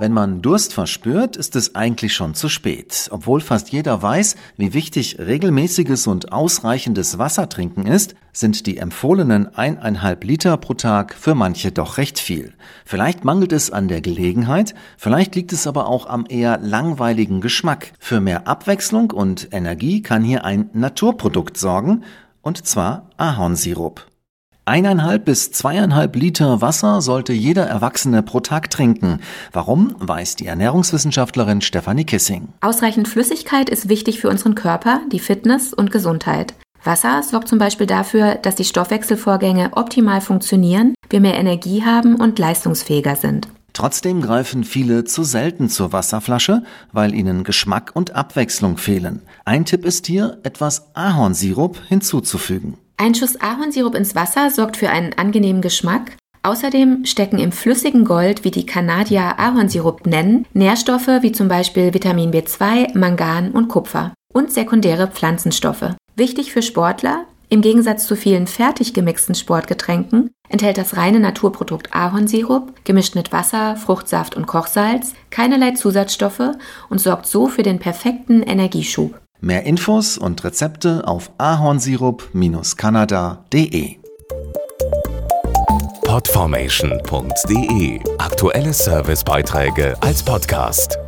Wenn man Durst verspürt, ist es eigentlich schon zu spät. Obwohl fast jeder weiß, wie wichtig regelmäßiges und ausreichendes Wassertrinken ist, sind die empfohlenen eineinhalb Liter pro Tag für manche doch recht viel. Vielleicht mangelt es an der Gelegenheit, vielleicht liegt es aber auch am eher langweiligen Geschmack. Für mehr Abwechslung und Energie kann hier ein Naturprodukt sorgen, und zwar Ahornsirup. Eineinhalb bis zweieinhalb Liter Wasser sollte jeder Erwachsene pro Tag trinken. Warum, weiß die Ernährungswissenschaftlerin Stefanie Kissing. Ausreichend Flüssigkeit ist wichtig für unseren Körper, die Fitness und Gesundheit. Wasser sorgt zum Beispiel dafür, dass die Stoffwechselvorgänge optimal funktionieren, wir mehr Energie haben und leistungsfähiger sind. Trotzdem greifen viele zu selten zur Wasserflasche, weil ihnen Geschmack und Abwechslung fehlen. Ein Tipp ist hier, etwas Ahornsirup hinzuzufügen. Ein Schuss Ahornsirup ins Wasser sorgt für einen angenehmen Geschmack. Außerdem stecken im flüssigen Gold, wie die Kanadier Ahornsirup nennen, Nährstoffe wie zum Beispiel Vitamin B2, Mangan und Kupfer und sekundäre Pflanzenstoffe. Wichtig für Sportler, im Gegensatz zu vielen fertig gemixten Sportgetränken enthält das reine Naturprodukt Ahornsirup, gemischt mit Wasser, Fruchtsaft und Kochsalz, keinerlei Zusatzstoffe und sorgt so für den perfekten Energieschub. Mehr Infos und Rezepte auf ahornsirup-kanada.de. Podformation.de Aktuelle Servicebeiträge als Podcast.